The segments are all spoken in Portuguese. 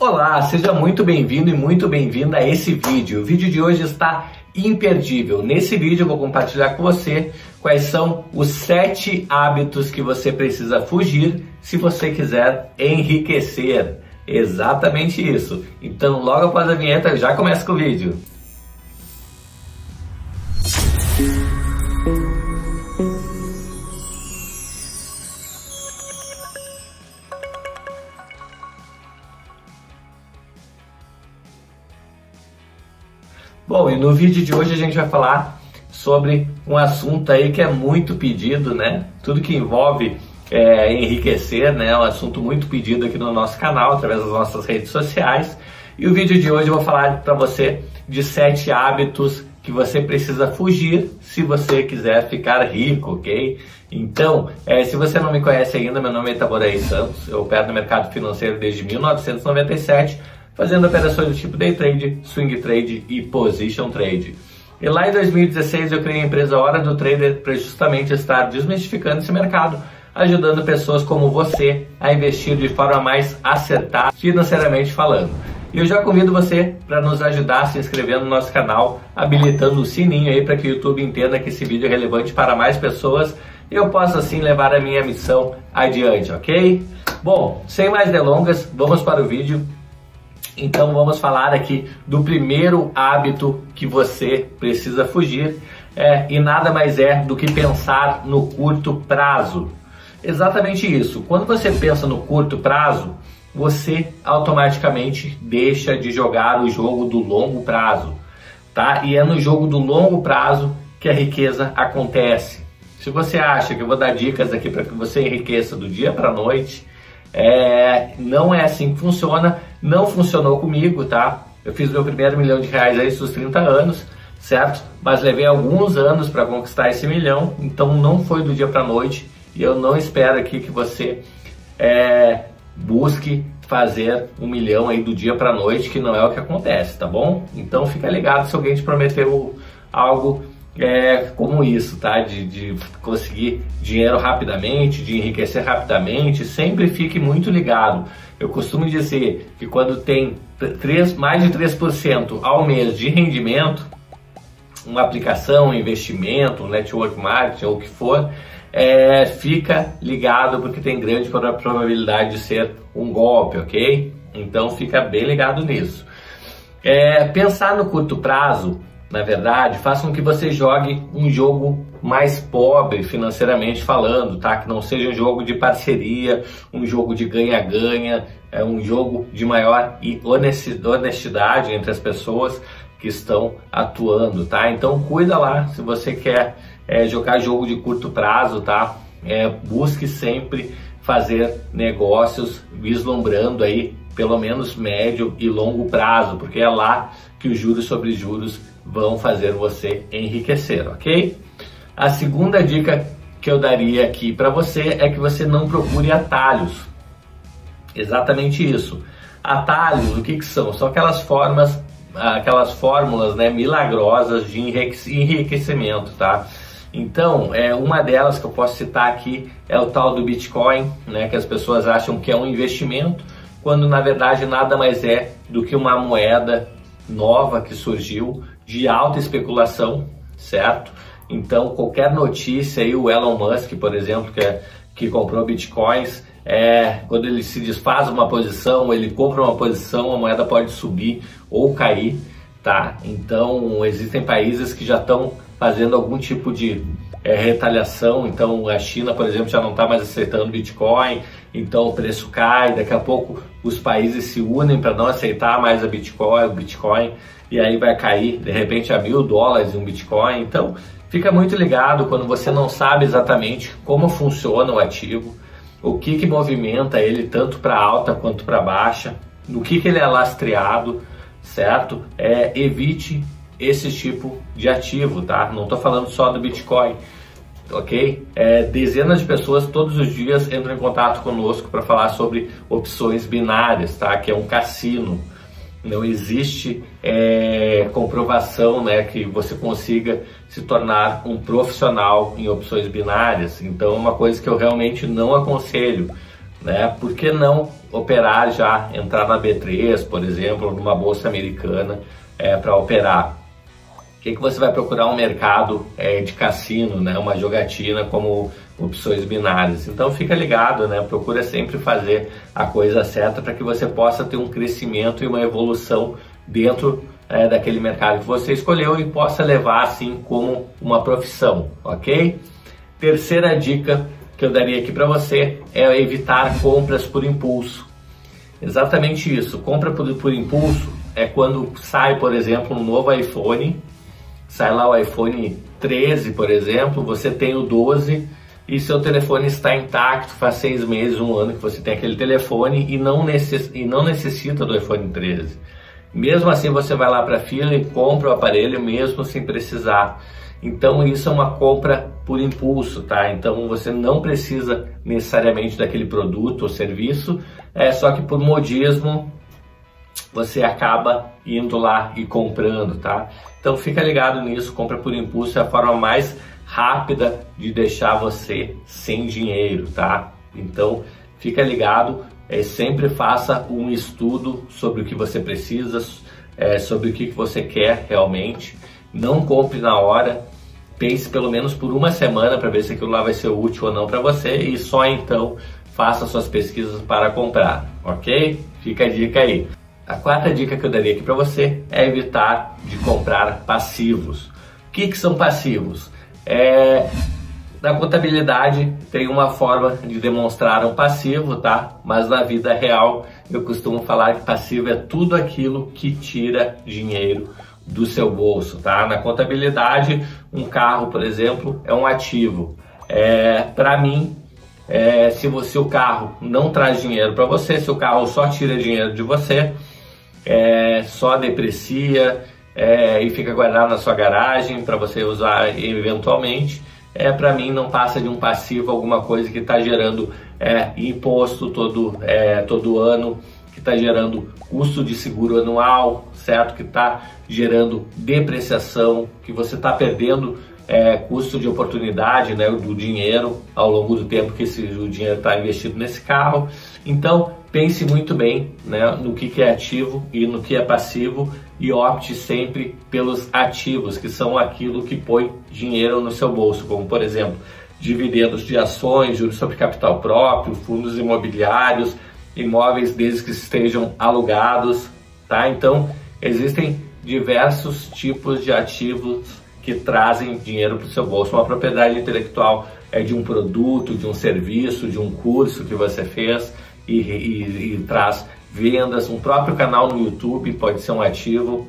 Olá, seja muito bem-vindo e muito bem-vinda a esse vídeo. O vídeo de hoje está imperdível. Nesse vídeo eu vou compartilhar com você quais são os sete hábitos que você precisa fugir se você quiser enriquecer. Exatamente isso. Então, logo após a vinheta, já começa com o vídeo. No vídeo de hoje a gente vai falar sobre um assunto aí que é muito pedido, né? Tudo que envolve é, enriquecer, né? É um assunto muito pedido aqui no nosso canal, através das nossas redes sociais. E o vídeo de hoje eu vou falar para você de sete hábitos que você precisa fugir se você quiser ficar rico, ok? Então, é, se você não me conhece ainda, meu nome é Itaboraí Santos, eu opero no mercado financeiro desde 1997 fazendo operações do tipo day trade, swing trade e position trade. E lá em 2016 eu criei a empresa Hora do Trader para justamente estar desmistificando esse mercado, ajudando pessoas como você a investir de forma mais acertada financeiramente falando. E eu já convido você para nos ajudar se inscrevendo no nosso canal, habilitando o sininho aí para que o YouTube entenda que esse vídeo é relevante para mais pessoas e eu possa assim levar a minha missão adiante, ok? Bom, sem mais delongas, vamos para o vídeo então vamos falar aqui do primeiro hábito que você precisa fugir é, e nada mais é do que pensar no curto prazo. Exatamente isso. Quando você pensa no curto prazo, você automaticamente deixa de jogar o jogo do longo prazo, tá? E é no jogo do longo prazo que a riqueza acontece. Se você acha que eu vou dar dicas aqui para que você enriqueça do dia para a noite, é, não é assim que funciona, não funcionou comigo, tá? Eu fiz meu primeiro milhão de reais aí dos 30 anos, certo? Mas levei alguns anos para conquistar esse milhão, então não foi do dia para noite e eu não espero aqui que você é, busque fazer um milhão aí do dia para noite, que não é o que acontece, tá bom? Então fica ligado se alguém te prometeu algo é, como isso, tá? De, de conseguir dinheiro rapidamente, de enriquecer rapidamente, sempre fique muito ligado. Eu costumo dizer que quando tem 3, mais de 3% ao mês de rendimento, uma aplicação, um investimento, um network marketing ou o que for, é, fica ligado porque tem grande probabilidade de ser um golpe, ok? Então fica bem ligado nisso. É, pensar no curto prazo na verdade, faça com que você jogue um jogo mais pobre financeiramente falando, tá? Que não seja um jogo de parceria, um jogo de ganha-ganha, é um jogo de maior honestidade entre as pessoas que estão atuando, tá? Então cuida lá se você quer é, jogar jogo de curto prazo, tá? É, busque sempre fazer negócios vislumbrando aí pelo menos médio e longo prazo, porque é lá que os juros sobre juros vão fazer você enriquecer, ok? A segunda dica que eu daria aqui para você é que você não procure atalhos. Exatamente isso. Atalhos, o que, que são? São aquelas formas, aquelas fórmulas né, milagrosas de enriquecimento, tá? Então, é, uma delas que eu posso citar aqui é o tal do Bitcoin, né, que as pessoas acham que é um investimento, quando na verdade nada mais é do que uma moeda nova que surgiu de alta especulação, certo? Então, qualquer notícia aí, o Elon Musk, por exemplo, que, é, que comprou bitcoins, é, quando ele se desfaz uma posição, ele compra uma posição, a moeda pode subir ou cair, tá? Então, existem países que já estão fazendo algum tipo de é, retaliação. Então, a China, por exemplo, já não está mais aceitando Bitcoin, então o preço cai. Daqui a pouco, os países se unem para não aceitar mais a Bitcoin, o Bitcoin e aí vai cair de repente a mil dólares um Bitcoin. Então fica muito ligado quando você não sabe exatamente como funciona o ativo, o que, que movimenta ele tanto para alta quanto para baixa, no que, que ele é lastreado, certo? É, evite esse tipo de ativo, tá? Não estou falando só do Bitcoin, ok? É, dezenas de pessoas todos os dias entram em contato conosco para falar sobre opções binárias, tá? Que é um cassino não existe é, comprovação né, que você consiga se tornar um profissional em opções binárias. Então, é uma coisa que eu realmente não aconselho. Né? Por que não operar já, entrar na B3, por exemplo, numa bolsa americana é, para operar. Que, que você vai procurar um mercado é, de cassino, né, uma jogatina como opções binárias. Então fica ligado, né? Procura sempre fazer a coisa certa para que você possa ter um crescimento e uma evolução dentro é, daquele mercado que você escolheu e possa levar assim como uma profissão, ok? Terceira dica que eu daria aqui para você é evitar compras por impulso. Exatamente isso. Compra por, por impulso é quando sai, por exemplo, um novo iPhone, sai lá o iPhone 13, por exemplo, você tem o 12 e seu telefone está intacto, faz seis meses, um ano que você tem aquele telefone e não, necess, e não necessita do iPhone 13. Mesmo assim, você vai lá para a fila e compra o aparelho mesmo sem precisar. Então, isso é uma compra por impulso, tá? Então, você não precisa necessariamente daquele produto ou serviço, é só que por modismo você acaba indo lá e comprando, tá? Então, fica ligado nisso, compra por impulso é a forma mais rápida de deixar você sem dinheiro, tá? Então fica ligado, é, sempre faça um estudo sobre o que você precisa, é, sobre o que você quer realmente. Não compre na hora, pense pelo menos por uma semana para ver se aquilo lá vai ser útil ou não para você e só então faça suas pesquisas para comprar, ok? Fica a dica aí. A quarta dica que eu daria aqui para você é evitar de comprar passivos. O que, que são passivos? É, na contabilidade tem uma forma de demonstrar um passivo, tá? Mas na vida real eu costumo falar que passivo é tudo aquilo que tira dinheiro do seu bolso, tá? Na contabilidade, um carro, por exemplo, é um ativo. É, para mim, é, se você o carro não traz dinheiro para você, se o carro só tira dinheiro de você, é, só deprecia, é, e fica guardado na sua garagem para você usar eventualmente, é, para mim não passa de um passivo, alguma coisa que está gerando é, imposto todo, é, todo ano, que está gerando custo de seguro anual, certo? Que está gerando depreciação, que você está perdendo é, custo de oportunidade né, do dinheiro ao longo do tempo que esse, o dinheiro está investido nesse carro. Então, pense muito bem né, no que, que é ativo e no que é passivo e opte sempre pelos ativos, que são aquilo que põe dinheiro no seu bolso, como por exemplo, dividendos de ações, juros sobre capital próprio, fundos imobiliários, imóveis desde que estejam alugados, tá? Então, existem diversos tipos de ativos que trazem dinheiro para o seu bolso. Uma propriedade intelectual é de um produto, de um serviço, de um curso que você fez e, e, e traz vendas. Um próprio canal no YouTube pode ser um ativo,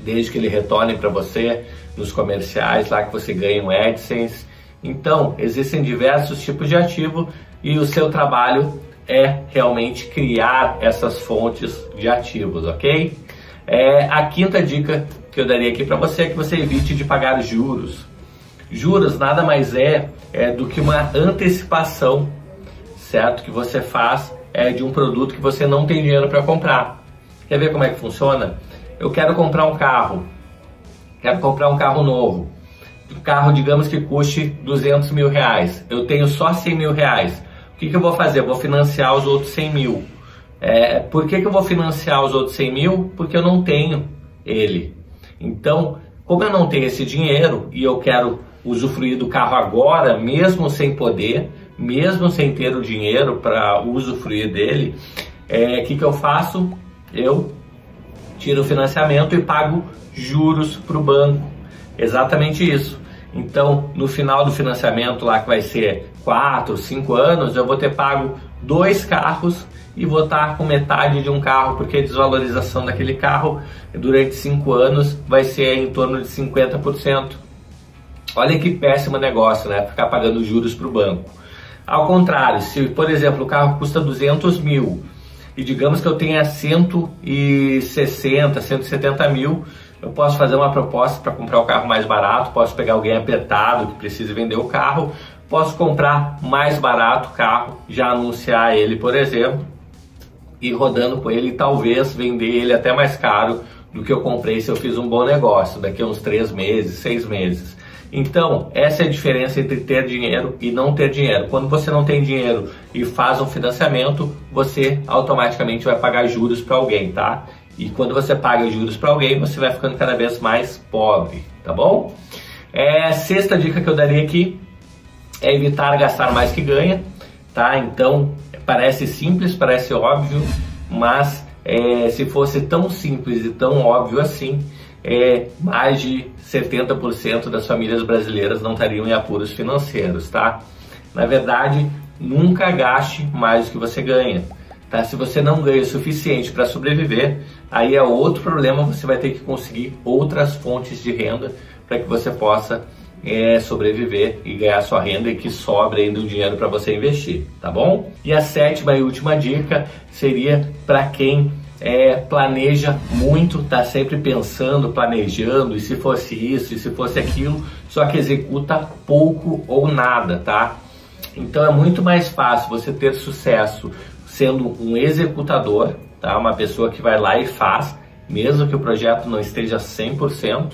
desde que ele retorne para você nos comerciais, lá que você ganha um AdSense. Então, existem diversos tipos de ativo e o seu trabalho é realmente criar essas fontes de ativos, ok? É, a quinta dica que eu daria aqui para você é que você evite de pagar juros. Juros nada mais é, é do que uma antecipação certo? Que você faz é, de um produto que você não tem dinheiro para comprar. Quer ver como é que funciona? Eu quero comprar um carro, quero comprar um carro novo. Um carro, digamos que custe 200 mil reais. Eu tenho só 100 mil reais. O que, que eu vou fazer? Eu vou financiar os outros 100 mil. É, por que, que eu vou financiar os outros 100 mil? Porque eu não tenho ele. Então, como eu não tenho esse dinheiro e eu quero usufruir do carro agora, mesmo sem poder, mesmo sem ter o dinheiro para usufruir dele, o é, que, que eu faço? Eu tiro o financiamento e pago juros para o banco. Exatamente isso. Então, no final do financiamento lá que vai ser 4, 5 anos, eu vou ter pago dois carros e vou estar com metade de um carro, porque a desvalorização daquele carro durante 5 anos vai ser em torno de 50%. Olha que péssimo negócio, né? Ficar pagando juros para o banco. Ao contrário, se por exemplo o carro custa 200 mil e digamos que eu tenha 160, 170 mil, eu posso fazer uma proposta para comprar o carro mais barato, posso pegar alguém apertado que precise vender o carro, posso comprar mais barato o carro, já anunciar ele, por exemplo, e rodando com ele talvez vender ele até mais caro do que eu comprei se eu fiz um bom negócio daqui a uns três meses, seis meses. Então, essa é a diferença entre ter dinheiro e não ter dinheiro. Quando você não tem dinheiro e faz um financiamento, você automaticamente vai pagar juros para alguém, tá? E quando você paga juros para alguém, você vai ficando cada vez mais pobre, tá bom? É, sexta dica que eu daria aqui é evitar gastar mais que ganha, tá? Então, parece simples, parece óbvio, mas é, se fosse tão simples e tão óbvio assim, é, mais de 70% das famílias brasileiras não estariam em apuros financeiros, tá? Na verdade, nunca gaste mais do que você ganha. Tá? Se você não ganha o suficiente para sobreviver, aí é outro problema, você vai ter que conseguir outras fontes de renda para que você possa é, sobreviver e ganhar sua renda e que sobre ainda o dinheiro para você investir, tá bom? E a sétima e última dica seria para quem é, planeja muito, tá sempre pensando, planejando, e se fosse isso, e se fosse aquilo, só que executa pouco ou nada, tá? Então é muito mais fácil você ter sucesso sendo um executador, tá? Uma pessoa que vai lá e faz, mesmo que o projeto não esteja 100%,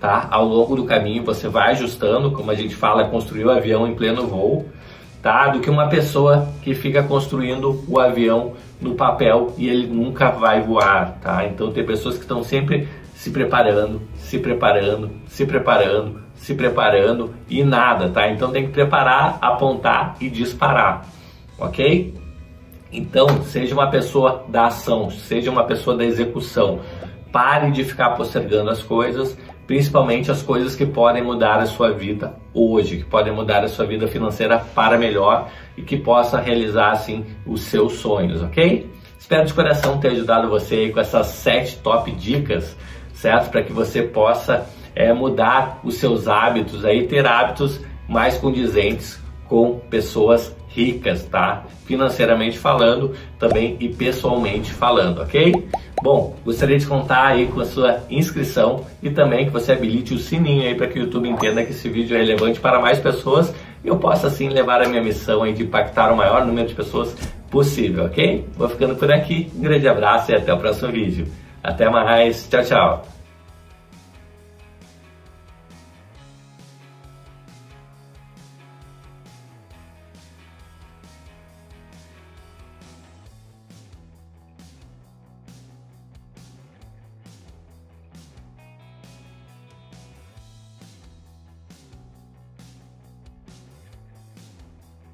tá? Ao longo do caminho você vai ajustando, como a gente fala, construir o avião em pleno voo, tá? Do que uma pessoa que fica construindo o avião no papel e ele nunca vai voar, tá? Então tem pessoas que estão sempre se preparando, se preparando, se preparando, se preparando e nada, tá? Então tem que preparar, apontar e disparar, ok? Então seja uma pessoa da ação, seja uma pessoa da execução. Pare de ficar postergando as coisas principalmente as coisas que podem mudar a sua vida hoje, que podem mudar a sua vida financeira para melhor e que possa realizar assim os seus sonhos, ok? Espero de coração ter ajudado você com essas sete top dicas, certo? Para que você possa é, mudar os seus hábitos, aí ter hábitos mais condizentes com pessoas ricas, tá? Financeiramente falando, também e pessoalmente falando, ok? Bom, gostaria de contar aí com a sua inscrição e também que você habilite o sininho aí para que o YouTube entenda que esse vídeo é relevante para mais pessoas e eu possa assim levar a minha missão aí de impactar o maior número de pessoas possível, ok? Vou ficando por aqui, um grande abraço e até o próximo vídeo. Até mais, tchau, tchau!